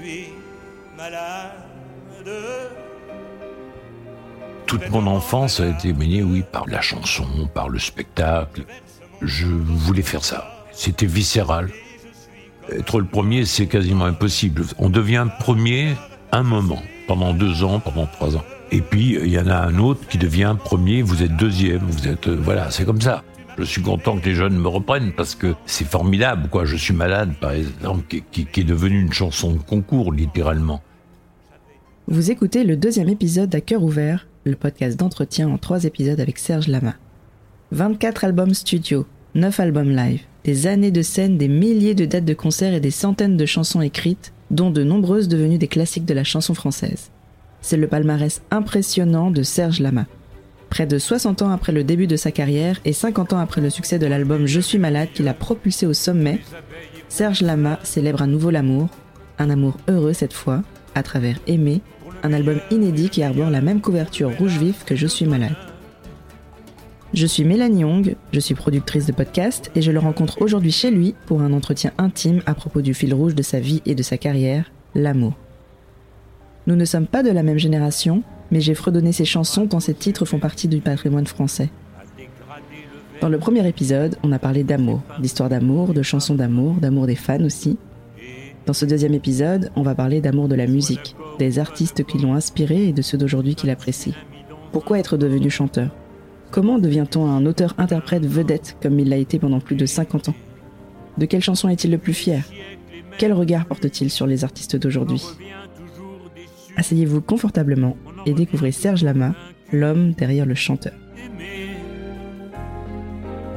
suis malade. Toute mon enfance a été baignée, oui, par la chanson, par le spectacle. Je voulais faire ça. C'était viscéral. Être le premier, c'est quasiment impossible. On devient premier un moment, pendant deux ans, pendant trois ans. Et puis, il y en a un autre qui devient premier, vous êtes deuxième, vous êtes... euh, voilà, c'est comme ça. Je suis content que les jeunes me reprennent parce que c'est formidable, quoi. Je suis malade, par exemple, qui, est devenue une chanson de concours, littéralement. Vous écoutez le deuxième épisode d'À cœur ouvert, le podcast d'entretien en trois épisodes avec Serge Lama. 24 albums studio, 9 albums live, des années de scène, des milliers de dates de concerts et des centaines de chansons écrites, dont de nombreuses devenues des classiques de la chanson française. C'est le palmarès impressionnant de Serge Lama. Près de 60 ans après le début de sa carrière et 50 ans après le succès de l'album Je suis malade qui l'a propulsé au sommet, Serge Lama célèbre à nouveau l'amour, un amour heureux cette fois, à travers Aimer, un album inédit qui arbore la même couverture rouge vif que Je suis malade. Je suis Mélanie Young, je suis productrice de podcast et je le rencontre aujourd'hui chez lui pour un entretien intime à propos du fil rouge de sa vie et de sa carrière, l'amour. Nous ne sommes pas de la même génération, mais j'ai fredonné ses chansons tant ses titres font partie du patrimoine français. Dans le premier épisode, on a parlé d'amour, d'histoire d'amour, de chansons d'amour, d'amour des fans aussi. Dans ce deuxième épisode, on va parler d'amour de la musique, des artistes qui l'ont inspiré et de ceux d'aujourd'hui qui l'apprécient. Pourquoi être devenu chanteur? Comment devient-on un auteur-interprète vedette comme il l'a été pendant plus de 50 ans? De quelle chanson est-il le plus fier? Quel regard porte-t-il sur les artistes d'aujourd'hui? Asseyez-vous confortablement et découvrez Serge Lama, l'homme derrière le chanteur. aimer.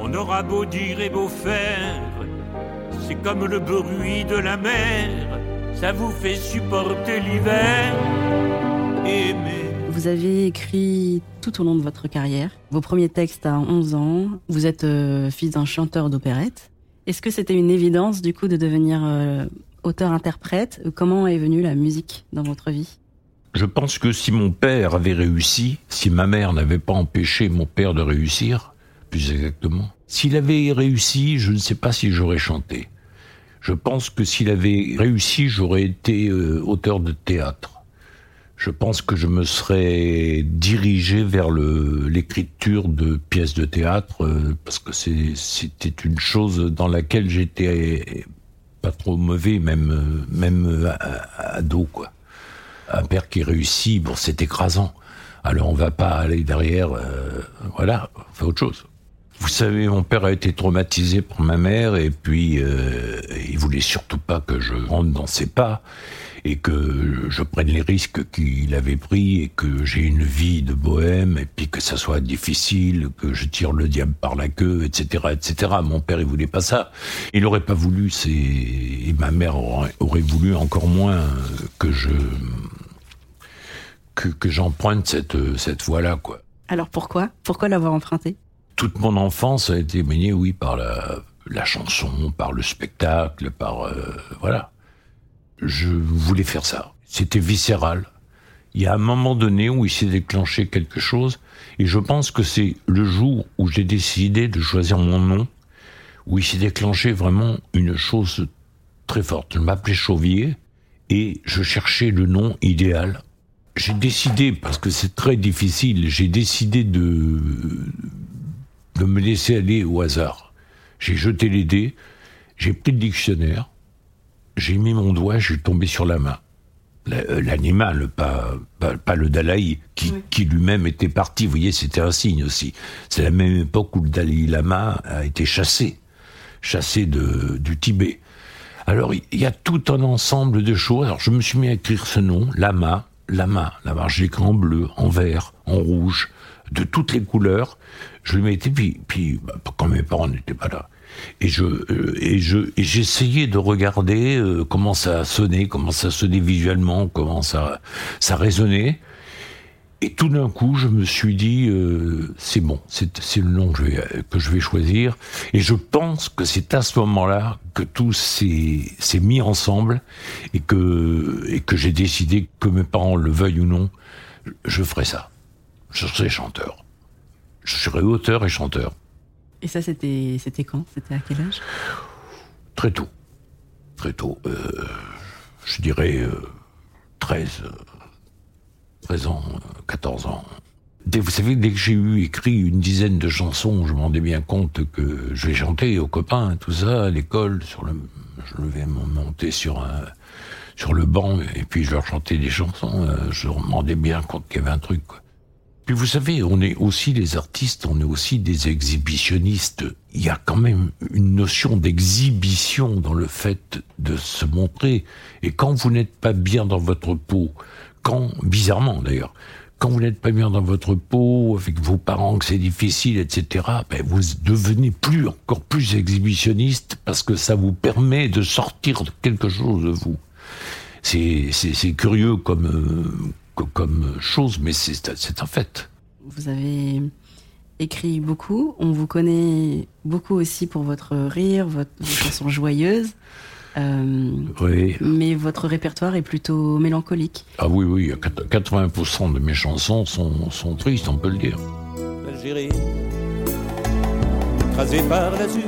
On aura beau dire et beau faire, c'est comme le bruit de la mer, ça vous fait supporter l'hiver. Aimer. Vous avez écrit tout au long de votre carrière vos premiers textes à 11 ans. Vous êtes euh, fils d'un chanteur d'opérette. Est-ce que c'était une évidence du coup de devenir euh, auteur-interprète? Comment est venue la musique dans votre vie? Je pense que si mon père avait réussi, si ma mère n'avait pas empêché mon père de réussir, plus exactement, s'il avait réussi, je ne sais pas si j'aurais chanté. Je pense que s'il avait réussi, j'aurais été euh, auteur de théâtre. Je pense que je me serais dirigé vers l'écriture de pièces de théâtre euh, parce que c'était une chose dans laquelle j'étais pas trop mauvais, même même euh, ado quoi un père qui réussit, bon, c'est écrasant. Alors on va pas aller derrière, euh, voilà, on fait autre chose. Vous savez, mon père a été traumatisé par ma mère et puis euh, il voulait surtout pas que je rentre dans ses pas et que je prenne les risques qu'il avait pris et que j'ai une vie de bohème et puis que ça soit difficile, que je tire le diable par la queue, etc., etc. Mon père, il voulait pas ça. Il aurait pas voulu, c'est et ma mère aurait, aurait voulu encore moins que je que, que j'emprunte cette cette voie-là, quoi. Alors pourquoi? Pourquoi l'avoir emprunté? Toute mon enfance a été baignée, oui, par la, la chanson, par le spectacle, par euh, voilà. Je voulais faire ça. C'était viscéral. Il y a un moment donné où il s'est déclenché quelque chose, et je pense que c'est le jour où j'ai décidé de choisir mon nom, où il s'est déclenché vraiment une chose très forte. Je m'appelais Chauvier, et je cherchais le nom idéal. J'ai décidé, parce que c'est très difficile, j'ai décidé de, de me laisser aller au hasard. J'ai jeté les dés, j'ai pris le dictionnaire, j'ai mis mon doigt, je suis tombé sur la main. Euh, L'animal, pas, pas, pas le Dalai, qui, qui lui-même était parti. Vous voyez, c'était un signe aussi. C'est la même époque où le Dalai Lama a été chassé, chassé de, du Tibet. Alors, il y a tout un ensemble de choses. Alors, je me suis mis à écrire ce nom, Lama, Lama. Lama, je l'écris en bleu, en vert, en rouge, de toutes les couleurs. Je le mettais, puis, puis bah, quand mes parents n'étaient pas là. Et je euh, et je et j'essayais de regarder euh, comment ça sonnait, comment ça sonnait visuellement, comment ça ça résonnait. Et tout d'un coup, je me suis dit, euh, c'est bon, c'est le nom que je, vais, je choisir. Et je pense que c'est à ce moment-là que tout s'est s'est mis ensemble et que et que j'ai décidé que mes parents le veuillent ou non, je ferai ça. Je serai chanteur. Je serai auteur et chanteur. Et ça, c'était c'était quand? C'était à quel âge? Très tôt. Très tôt. Euh, je dirais 13, 13 ans, 14 ans. Vous savez, dès que j'ai eu écrit une dizaine de chansons, je m'en rendais bien compte que je vais chanter aux copains, tout ça, à l'école, sur le, je vais monter sur un, sur le banc, et puis je leur chantais des chansons, je me rendais bien compte qu'il y avait un truc, quoi. Puis vous savez, on est aussi des artistes, on est aussi des exhibitionnistes. Il y a quand même une notion d'exhibition dans le fait de se montrer. Et quand vous n'êtes pas bien dans votre peau, quand, bizarrement d'ailleurs, quand vous n'êtes pas bien dans votre peau, avec vos parents, que c'est difficile, etc., ben vous devenez plus, encore plus exhibitionniste parce que ça vous permet de sortir quelque chose de vous. C'est, curieux comme, euh, comme chose, mais c'est un fait. Vous avez écrit beaucoup. On vous connaît beaucoup aussi pour votre rire, votre, vos chansons joyeuses. Euh, oui. Mais votre répertoire est plutôt mélancolique. Ah oui, oui. 80% de mes chansons sont, sont tristes, on peut le dire. L'Algérie, écrasée par l'azur,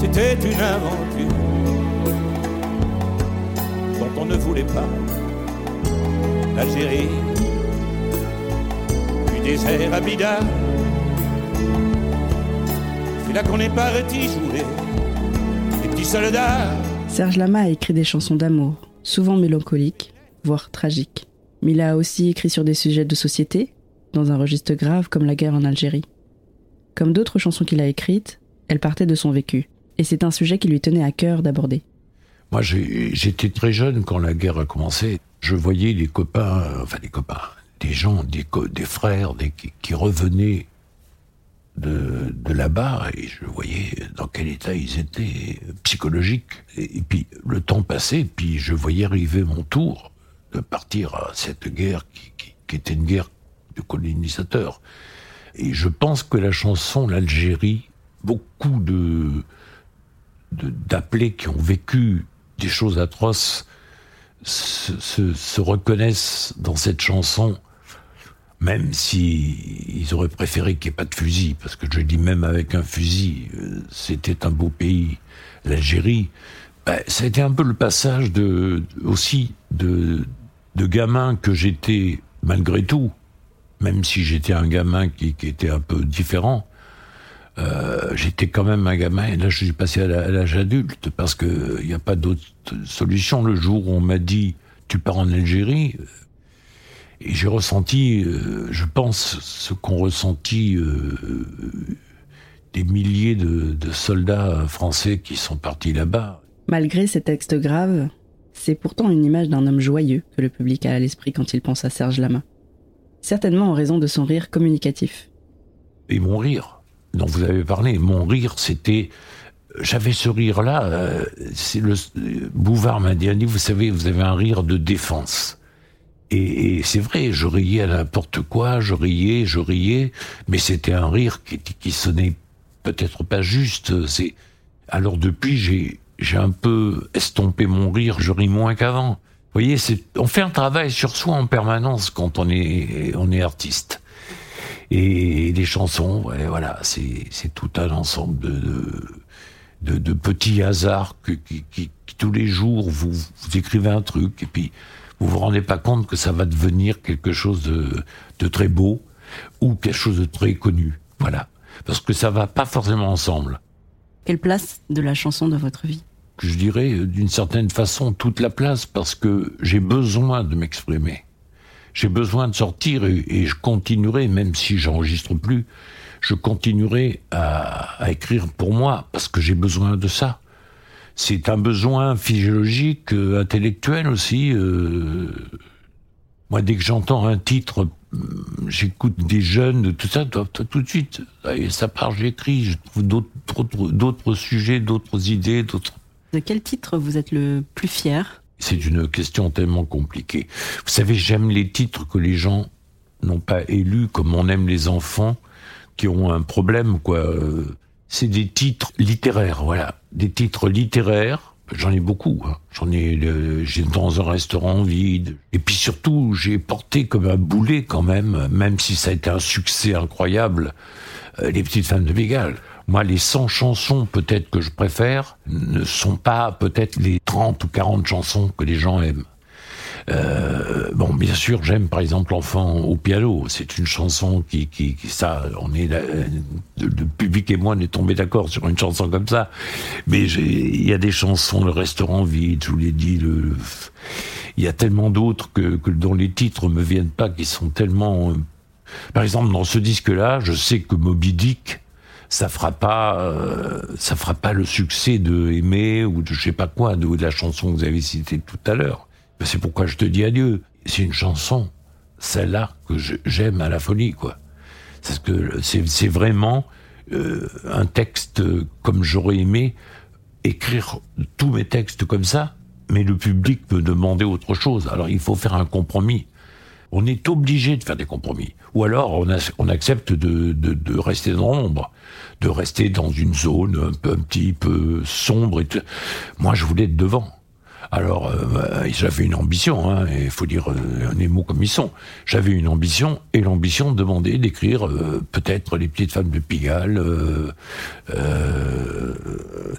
c'était une aventure dont on ne voulait pas Serge Lama a écrit des chansons d'amour, souvent mélancoliques, voire tragiques. Mais il a aussi écrit sur des sujets de société, dans un registre grave comme la guerre en Algérie. Comme d'autres chansons qu'il a écrites, elles partaient de son vécu, et c'est un sujet qui lui tenait à cœur d'aborder. Moi, j'étais très jeune quand la guerre a commencé je voyais les copains, enfin des copains, des gens, des, des frères des, qui, revenaient de, de là-bas et je voyais dans quel état ils étaient psychologiques. Et, puis le temps passait, puis je voyais arriver mon tour de partir à cette guerre qui, qui, était une guerre de colonisateurs. Et je pense que la chanson L'Algérie, beaucoup de d'appelés qui ont vécu des choses atroces se, se, reconnaissent dans cette chanson, même si ils auraient préféré qu'il n'y ait pas de fusil, parce que je dis même avec un fusil, euh, c'était un beau pays, l'Algérie. Ben, ça a été un peu le passage de aussi de gamin que j'étais malgré tout, même si j'étais un gamin qui était un peu différent. Euh, j'étais quand même un gamin, et là je suis passé à l'âge adulte, parce qu'il n'y a pas d'autre solution. Le jour où on m'a dit, tu pars en Algérie, euh, et j'ai ressenti, euh, je pense, ce qu'ont ressenti des milliers de, de, soldats français qui sont partis là-bas. Malgré ces textes graves, c'est pourtant une image d'un homme joyeux que le public a à l'esprit quand il pense à Serge Lama. Certainement en raison de son rire communicatif. Et mon rire dont vous avez parlé, mon rire, c'était j'avais ce rire-là, euh, le Bouvard m'a dit, vous savez, vous avez un rire de défense. Et, c'est vrai, je riais à n'importe quoi, je riais, je riais, mais c'était un rire qui, qui sonnait peut-être pas juste. C'est alors depuis j'ai j'ai un peu estompé mon rire, je ris moins qu'avant. Vous voyez, on fait un travail sur soi en permanence quand on est on est artiste et les chansons, voilà, c'est tout un ensemble de, de, petits hasards qui, qui, tous les jours vous, vous, écrivez un truc et puis vous vous rendez pas compte que ça va devenir quelque chose de, de très beau ou quelque chose de très connu, voilà, parce que ça va pas forcément ensemble. Quelle place de la chanson dans votre vie? Je dirais d'une certaine façon toute la place parce que j'ai besoin de m'exprimer j'ai besoin de sortir et, je continuerai, même si j'enregistre plus, je continuerai à, écrire pour moi parce que j'ai besoin de ça. C'est un besoin physiologique, euh, intellectuel aussi. Euh, moi, dès que j'entends un titre, euh, j'écoute des jeunes, tout ça, tout de suite, et ça part, j'écris, je trouve d'autres sujets, d'autres idées, d'autres. De quel titre vous êtes le plus fier? C'est une question tellement compliquée. Vous savez, j'aime les titres que les gens n'ont pas élus, comme on aime les enfants qui ont un problème, quoi. C'est des titres littéraires, voilà. Des titres littéraires. J'en ai beaucoup. Hein. J'en ai, j'ai dans un restaurant vide. Et puis surtout, j'ai porté comme un boulet quand même, même si ça a été un succès incroyable, euh, les petites femmes de Bégale. Moi, les 100 chansons peut-être que je préfère ne sont pas peut-être les 30 ou 40 chansons que les gens aiment. Euh, bon, bien sûr, j'aime par exemple Enfant au piano. C'est une chanson qui, qui, ça, on est, le public et moi, on est tombé d'accord sur une chanson comme ça. Mais il y a des chansons, le restaurant vide, je vous l'ai dit, il y a tellement d'autres que, que dont les titres me viennent pas, qui sont tellement. Euh, par exemple, dans ce disque-là, je sais que Moby Dick, ça fera pas, euh, ça fera pas le succès de Aimer ou de je sais pas quoi, de, la chanson que vous avez citée tout à l'heure. C'est pourquoi je te dis adieu. C'est une chanson, celle-là, que j'aime à la folie, quoi. Parce que c'est vraiment euh, un texte comme j'aurais aimé écrire tous mes textes comme ça, mais le public me demandait autre chose. Alors il faut faire un compromis. On est obligé de faire des compromis. Ou alors on, accepte de, rester dans l'ombre, de rester dans une zone un, petit peu sombre. Moi je voulais être devant. Alors, euh, j'avais une ambition, hein, il faut dire euh, les mots comme ils sont. J'avais une ambition, et l'ambition demandait d'écrire euh, peut-être Les petites femmes de Pigalle, euh, euh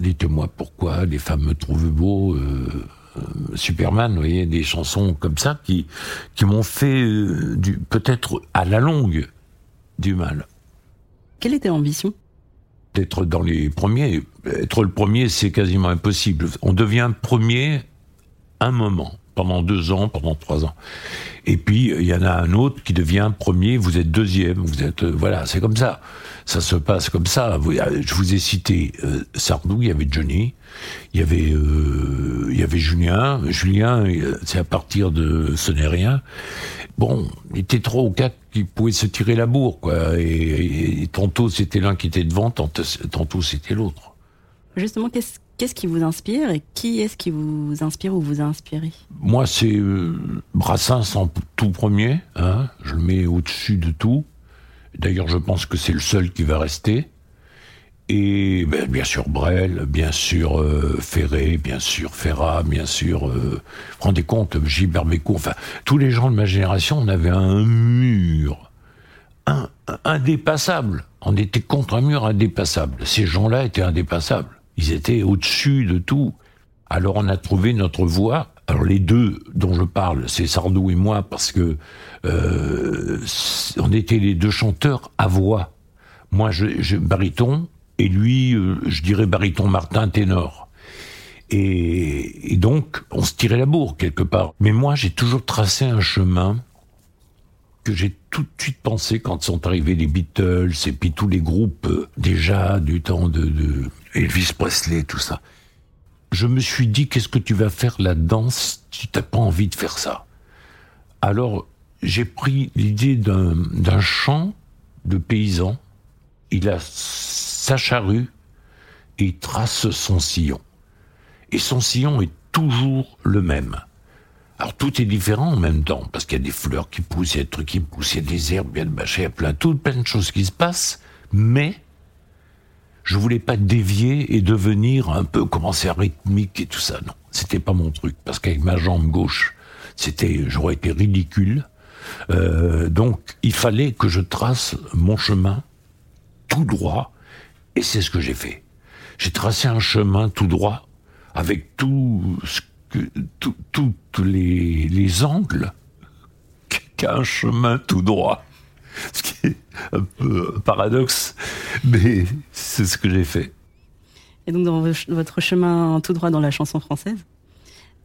Dites-moi pourquoi les femmes me trouvent beau, Superman, vous voyez, des chansons comme ça qui, qui m'ont fait peut-être à la longue du mal. Quelle était l'ambition? D'être dans les premiers. Être le premier, c'est quasiment impossible. On devient premier un moment, pendant deux ans, pendant trois ans. Et puis, il y en a un autre qui devient premier, vous êtes deuxième, vous êtes... Euh, voilà, c'est comme ça. Ça se passe comme ça. Euh, je vous ai cité euh, Sardou, il y avait Johnny, il y avait, euh, il y avait Julien. Julien, c'est à partir de Ce n'est rien. Bon, il était trois ou quatre qui pouvaient se tirer la bourre, quoi. Et, tantôt c'était l'un qui était devant, tantôt, tantôt c'était l'autre. Justement, qu'est-ce Qu'est-ce qui vous inspire et qui est-ce qui vous inspire ou vous a inspiré? Moi, c'est euh, Brassens en tout premier. Hein, je le mets au-dessus de tout. D'ailleurs, je pense que c'est le seul qui va rester. Et ben, bien sûr Brel, bien sûr euh, Ferré, bien sûr Ferrat, bien sûr. Euh, rendez compte, Gilbert enfin tous les gens de ma génération, on avait un mur, un, indépassable. On était contre un mur indépassable. Ces gens-là étaient indépassables. Ils étaient au-dessus de tout. Alors on a trouvé notre voix. Alors les deux dont je parle, c'est Sardou et moi, parce que euh, on était les deux chanteurs à voix. Moi, je, je baryton, et lui, euh, je dirais baryton Martin ténor. Et, et, donc, on se tirait la bourre quelque part. Mais moi, j'ai toujours tracé un chemin que j'ai tout de suite pensé quand sont arrivés les Beatles et puis tous les groupes euh, déjà du temps de Elvis Presley, tout ça. Je me suis dit, qu'est-ce que tu vas faire là-dedans si tu n'as pas envie de faire ça? Alors, j'ai pris l'idée d'un chant de paysan. Il a sa charrue et il trace son sillon. Et son sillon est toujours le même. Alors tout est différent en même temps, parce qu'il y a des fleurs qui poussent, il y a des trucs qui poussent, il y a des herbes, il y a il y a plein, tout, plein de choses qui se passent, mais je voulais pas dévier et devenir un peu commencer à rythmique et tout ça. Non, c'était pas mon truc, parce qu'avec ma jambe gauche, c'était, j'aurais été ridicule. Euh, donc, il fallait que je trace mon chemin tout droit, et c'est ce que j'ai fait. J'ai tracé un chemin tout droit avec tout ce tous les, les angles qu'un chemin tout droit. Ce qui un peu un paradoxe, mais c'est ce que j'ai fait. Et donc, dans votre chemin tout droit dans la chanson française,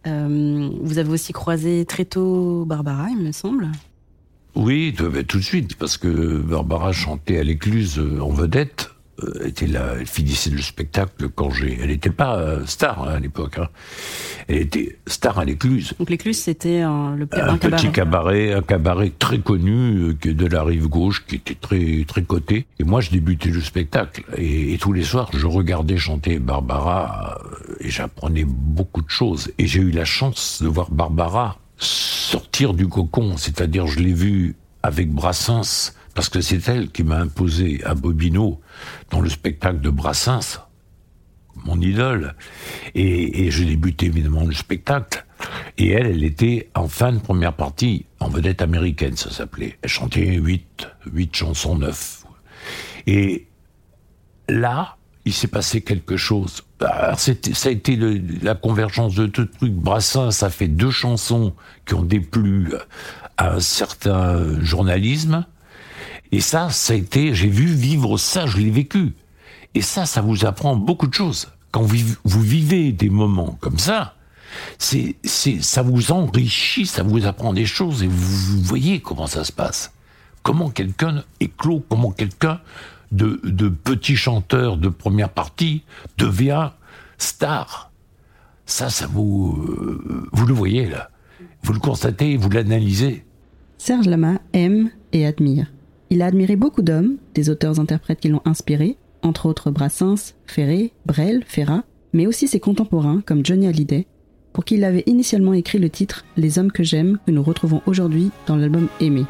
euh, vous avez aussi croisé très tôt Barbara, il me semble. Oui, tout de suite, parce que Barbara chantait à l'écluse en vedette. Euh, était là, elle finissait le spectacle quand j'ai. Elle n'était pas euh, star hein, à l'époque. Hein. Elle était star à l'écluse. Donc l'écluse, c'était un, le, un, petit cabaret, un cabaret très connu euh, de la rive gauche qui était très très coté. Et moi, je débutais le spectacle et, tous les soirs, je regardais chanter Barbara et j'apprenais beaucoup de choses. Et j'ai eu la chance de voir Barbara sortir du cocon, c'est-à-dire je l'ai vue avec Brassens parce que c'est elle qui m'a imposé à Bobino dans le spectacle de Brassens, mon idole, et, et je débutais évidemment le spectacle. Et elle, elle était en fin de première partie, en vedette américaine, ça s'appelait. Elle chantait huit, huit chansons neuf. Et là, il s'est passé quelque chose. Ça a été la convergence de tout trucs. Brassin, ça fait deux chansons qui ont déplu à un certain journalisme. Et ça, ça a été, j'ai vu vivre ça, je l'ai vécu. Et ça, ça vous apprend beaucoup de choses. Quand vous, vivez des moments comme ça, c'est, ça vous enrichit, ça vous apprend des choses et vous, voyez comment ça se passe. Comment quelqu'un éclot, comment quelqu'un de, de petit chanteur de première partie devient star. Ça, ça vous, euh, vous le voyez là. Vous le constatez, vous l'analysez. Serge Lama aime et admire. Il a admiré beaucoup d'hommes, des auteurs-interprètes qui l'ont inspiré, entre autres Brassens, Ferré, Brel, Ferrat, mais aussi ses contemporains comme Johnny Hallyday, pour qui il avait initialement écrit le titre Les hommes que j'aime, que nous retrouvons aujourd'hui dans l'album Aimé.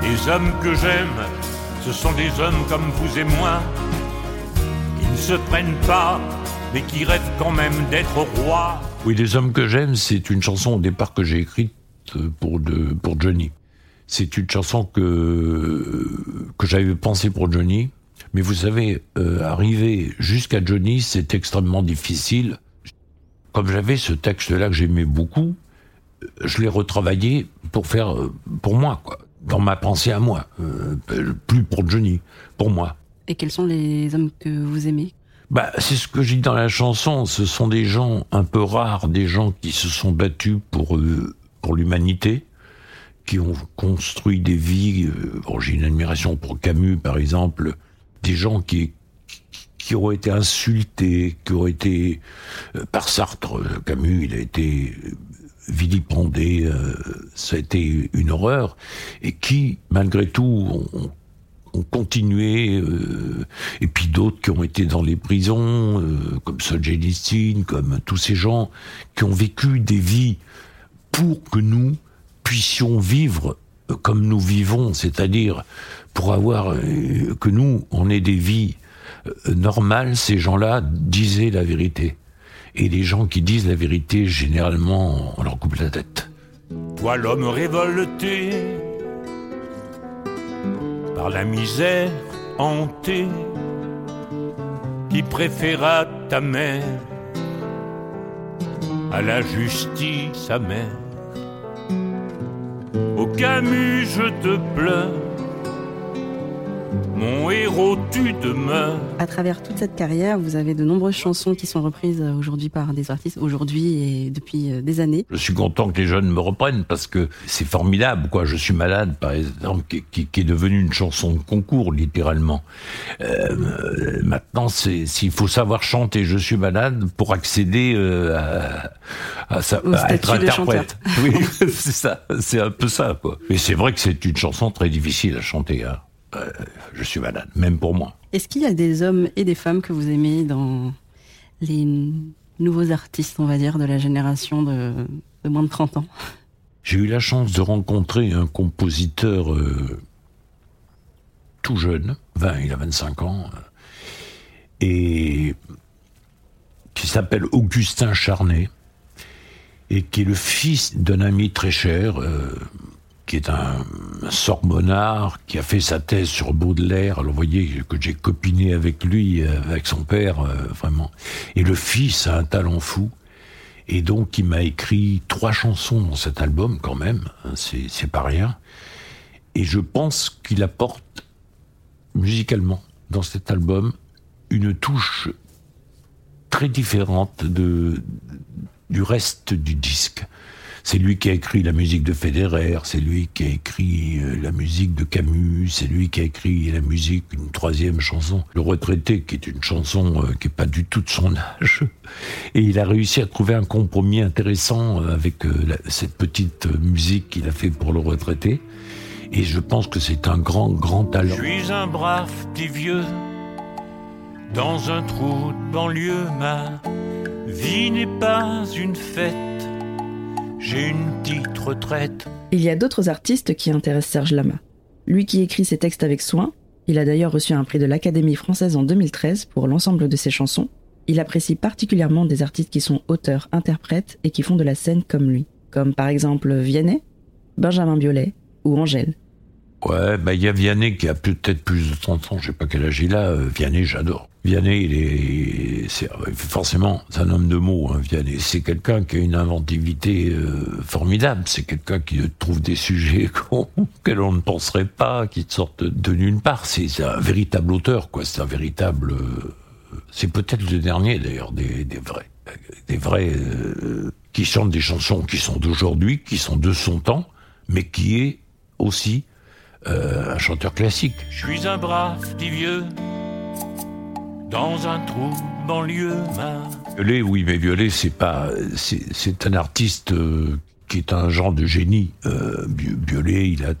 Les hommes que j'aime, ce sont des hommes comme vous et moi, qui ne se prennent pas, mais qui rêvent quand même d'être rois. Oui, Les hommes que j'aime, c'est une chanson au départ que j'ai écrite pour, de, pour Johnny. C'est une chanson que, que j'avais pensée pour Johnny. Mais vous savez, euh, arriver jusqu'à Johnny, c'est extrêmement difficile comme j'avais ce texte-là que j'aimais beaucoup, je l'ai retravaillé pour faire euh, pour moi, quoi, dans ma pensée à moi, euh, plus pour Johnny, pour moi. Et quels sont les hommes que vous aimez? Bah, c'est ce que j'ai dit dans la chanson. Ce sont des gens un peu rares, des gens qui se sont battus pour euh, pour l'humanité, qui ont construit des vies. Bon, j'ai une admiration pour Camus, par exemple, des gens qui qui auraient été insultés, qui auraient été euh, par Sartre, euh, Camus, il a été euh, vilipendé, ça a été une horreur, et qui, malgré tout, ont, continué, et puis d'autres qui ont été dans les prisons, comme Solzhenitsyn, comme tous ces gens qui ont vécu des vies pour que nous puissions vivre comme nous vivons, c'est-à-dire pour avoir que nous, on ait des vies euh, normal, ces gens-là disaient la vérité. Et les gens qui disent la vérité, généralement, on leur coupe la tête. Toi, l'homme révolté par la misère hantée, qui préféra ta mère à la justice amère. Camus, je te pleure mon héros, tu demeures. À travers toute cette carrière, vous avez de nombreuses chansons qui sont reprises euh, aujourd'hui par des artistes, aujourd'hui et depuis euh, des années. Je suis content que les jeunes me reprennent parce que c'est formidable, quoi. Je suis malade, par exemple, qui, est devenu une chanson de concours, littéralement. Euh, maintenant, c'est s'il faut savoir chanter Je suis malade pour accéder à, à, être interprète. Oui, c'est ça, c'est un peu ça, quoi. Mais c'est vrai que c'est une chanson très difficile à chanter. Hein. Euh, je suis malade, même pour moi. Est-ce qu'il y a des hommes et des femmes que vous aimez dans les nouveaux artistes, on va dire, de la génération de, moins de 30 ans? J'ai eu la chance de rencontrer un compositeur euh, tout jeune, 20, il a 25 ans, euh, et qui s'appelle Augustin Charnet, et qui est le fils d'un ami très cher, qui est un, Sorbonnard, qui a fait sa thèse sur Baudelaire. Alors vous voyez que j'ai copiné avec lui, euh, avec son père, euh, vraiment. Et le fils a un talent fou. Et donc il m'a écrit trois chansons dans cet album quand même, hein, c'est pas rien. Et je pense qu'il apporte musicalement dans cet album une touche très différente de, du reste du disque. C'est lui qui a écrit la musique de Federer, c'est lui qui a écrit euh, la musique de Camus, c'est lui qui a écrit la musique, une troisième chanson, Le Retraité, qui est une chanson euh, qui est pas du tout de son âge. Et il a réussi à trouver un compromis intéressant euh, avec cette petite musique qu'il a fait pour Le Retraité. Et je pense que c'est un grand, grand talent. Je suis un brave petit vieux, dans un trou de banlieue, ma vie n'est pas une fête j'ai une petite retraite. Il y a d'autres artistes qui intéressent Serge Lama. Lui qui écrit ses textes avec soin, il a d'ailleurs reçu un prix de l'Académie française en 2013 pour l'ensemble de ses chansons. Il apprécie particulièrement des artistes qui sont auteurs, interprètes et qui font de la scène comme lui, comme par exemple Vianney, Benjamin Biolay ou Angèle. Ouais, bah il y a Vianney qui a peut-être plus de 30 ans, je sais pas quel âge il a. Euh, Vianney, j'adore. Vianney, il est, c'est, forcément, c'est un homme de mots, hein, Vianney. C'est quelqu'un qui a une inventivité euh, formidable. C'est quelqu'un qui trouve des sujets auxquels on ne penserait pas, qui sortent de nulle part. C'est, un véritable auteur, quoi. C'est un véritable. Euh, c'est peut-être le dernier, d'ailleurs, des, des vrais, des vrais qui chantent des chansons qui sont d'aujourd'hui, qui sont de son temps, mais qui est aussi euh, un chanteur classique. Je suis un brave petit vieux dans un trou banlieue. Violet, oui, mais Violet, c'est pas, c'est un artiste euh, qui est un genre de génie. Euh, Violet, il a,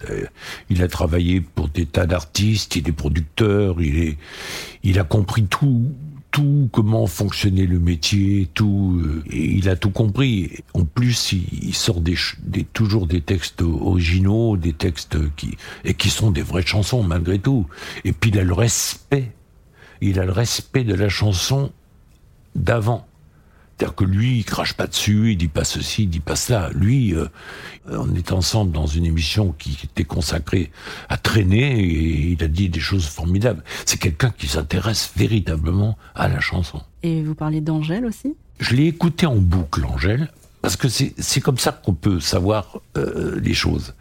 il a travaillé pour des tas d'artistes, il est producteur, il est, il a compris tout, tout comment fonctionnait le métier, tout, euh, il a tout compris. En plus, il, sort des, toujours des textes originaux, des textes qui et qui sont des vraies chansons malgré tout. Et puis il a le respect, il a le respect de la chanson d'avant. C'est-à-dire que lui, il crache pas dessus, il dit pas ceci, il dit pas cela. Lui, euh, on est ensemble dans une émission qui était consacrée à traîner et il a dit des choses formidables. C'est quelqu'un qui s'intéresse véritablement à la chanson. Et vous parlez d'Angèle aussi? Je l'ai écouté en boucle, Angèle, parce que c'est comme ça qu'on peut savoir euh, les choses.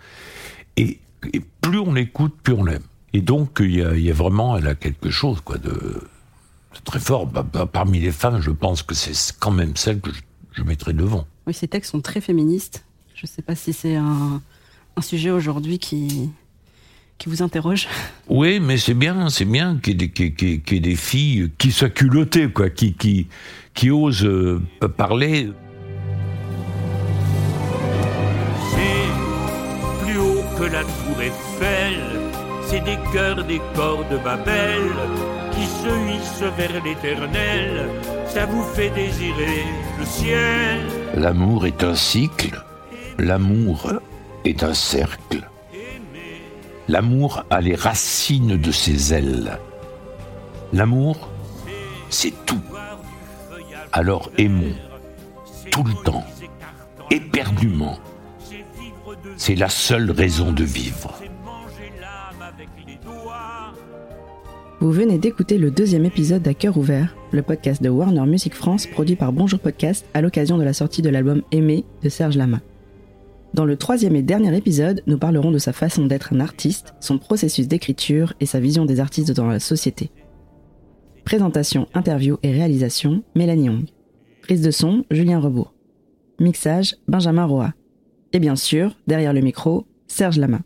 Et, plus on l'écoute, plus on l'aime. Et donc, il y, a, il y a vraiment, elle a quelque chose, quoi, de très fort. Bah, bah, parmi les femmes, je pense que c'est quand même celle que je, mettrai devant. Oui, ces textes sont très féministes. Je ne sais pas si c'est un, sujet aujourd'hui qui, qui vous interroge. Oui, mais c'est bien, c'est bien qu'il y, ait des filles qui soient culottées, quoi, qui, qui, qui osent euh, parler. C'est plus haut que la tour Eiffel, c'est des cœurs, des corps de Babel vers l'éternel, ça vous fait désirer le ciel. L'amour est un cycle, l'amour est un cercle. L'amour a les racines de ses ailes. L'amour, c'est tout. Alors aimons, tout le temps, éperdument. C'est la seule raison de vivre. Vous venez d'écouter le deuxième épisode d'À cœur ouvert, le podcast de Warner Music France produit par Bonjour Podcast à l'occasion de la sortie de l'album Aimé de Serge Lama. Dans le troisième et dernier épisode, nous parlerons de sa façon d'être un artiste, son processus d'écriture et sa vision des artistes dans la société. Présentation, interview et réalisation, Mélanie Young. Prise de son, Julien Rebourg. Mixage, Benjamin Roa. Et bien sûr, derrière le micro, Serge Lama.